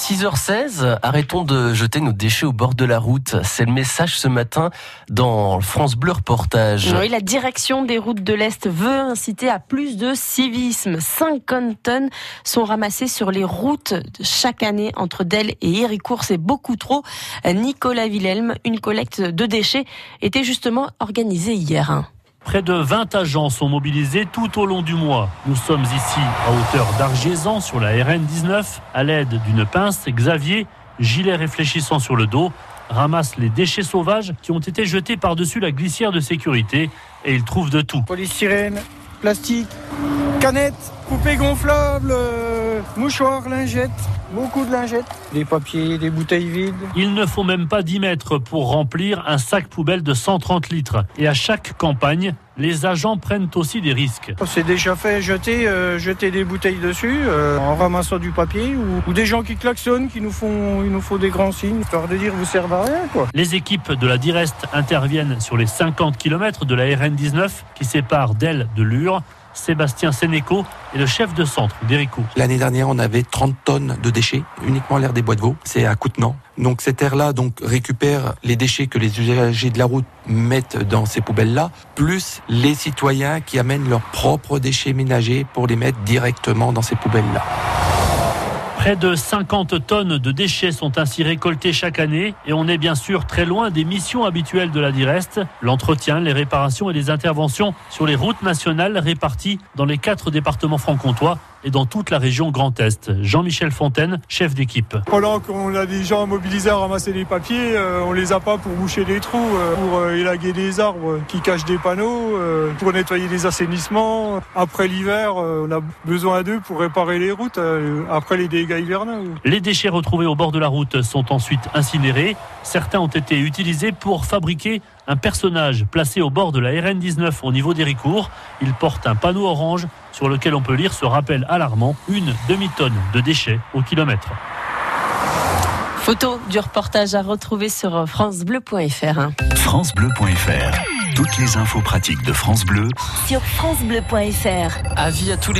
6h16, arrêtons de jeter nos déchets au bord de la route. C'est le message ce matin dans France Bleu Reportage. Oui, la direction des routes de l'Est veut inciter à plus de civisme. 50 tonnes sont ramassées sur les routes chaque année entre Delle et Héricourt. C'est beaucoup trop. Nicolas Wilhelm, une collecte de déchets était justement organisée hier. Près de 20 agents sont mobilisés tout au long du mois. Nous sommes ici à hauteur d'Argésan sur la RN 19. À l'aide d'une pince, Xavier, gilet réfléchissant sur le dos, ramasse les déchets sauvages qui ont été jetés par-dessus la glissière de sécurité et il trouve de tout. Polystyrène, plastique, canettes, poupées gonflables, euh, mouchoirs, lingettes, beaucoup de lingettes, des papiers, des bouteilles vides. Il ne faut même pas 10 mètres pour remplir un sac poubelle de 130 litres. Et à chaque campagne, les agents prennent aussi des risques. C'est déjà fait jeter, euh, jeter des bouteilles dessus euh, en ramassant du papier ou, ou, des gens qui klaxonnent, qui nous font, il nous faut des grands signes, histoire de dire vous servez à rien. Quoi. Les équipes de la Direst interviennent sur les 50 km de la RN 19 qui sépare d'elle de Lure. Sébastien Sénéco est le chef de centre d'Érico. L'année dernière, on avait 30 tonnes de déchets, uniquement l'air des bois de veau. C'est à Coutenant. Donc cette aire-là donc récupère les déchets que les usagers de la route mettent dans ces poubelles-là, plus les citoyens qui amènent leurs propres déchets ménagers pour les mettre directement dans ces poubelles-là. Près de 50 tonnes de déchets sont ainsi récoltés chaque année et on est bien sûr très loin des missions habituelles de la Direst, l'entretien, les réparations et les interventions sur les routes nationales réparties dans les quatre départements franc-comtois et dans toute la région Grand Est. Jean-Michel Fontaine, chef d'équipe. Pendant qu'on a des gens mobilisés à ramasser les papiers, euh, on les a pas pour boucher des trous, euh, pour euh, élaguer des arbres qui cachent des panneaux, euh, pour nettoyer les assainissements. Après l'hiver, on a besoin d'eux pour réparer les routes après les dégâts hivernaux. Les déchets retrouvés au bord de la route sont ensuite incinérés. Certains ont été utilisés pour fabriquer un personnage placé au bord de la RN 19 au niveau d'Héricourt. Il porte un panneau orange sur lequel on peut lire ce rappel alarmant une demi-tonne de déchets au kilomètre. Photo du reportage à retrouver sur francebleu.fr. francebleu.fr Toutes les infos pratiques de France Bleu sur francebleu.fr. Avis à tous les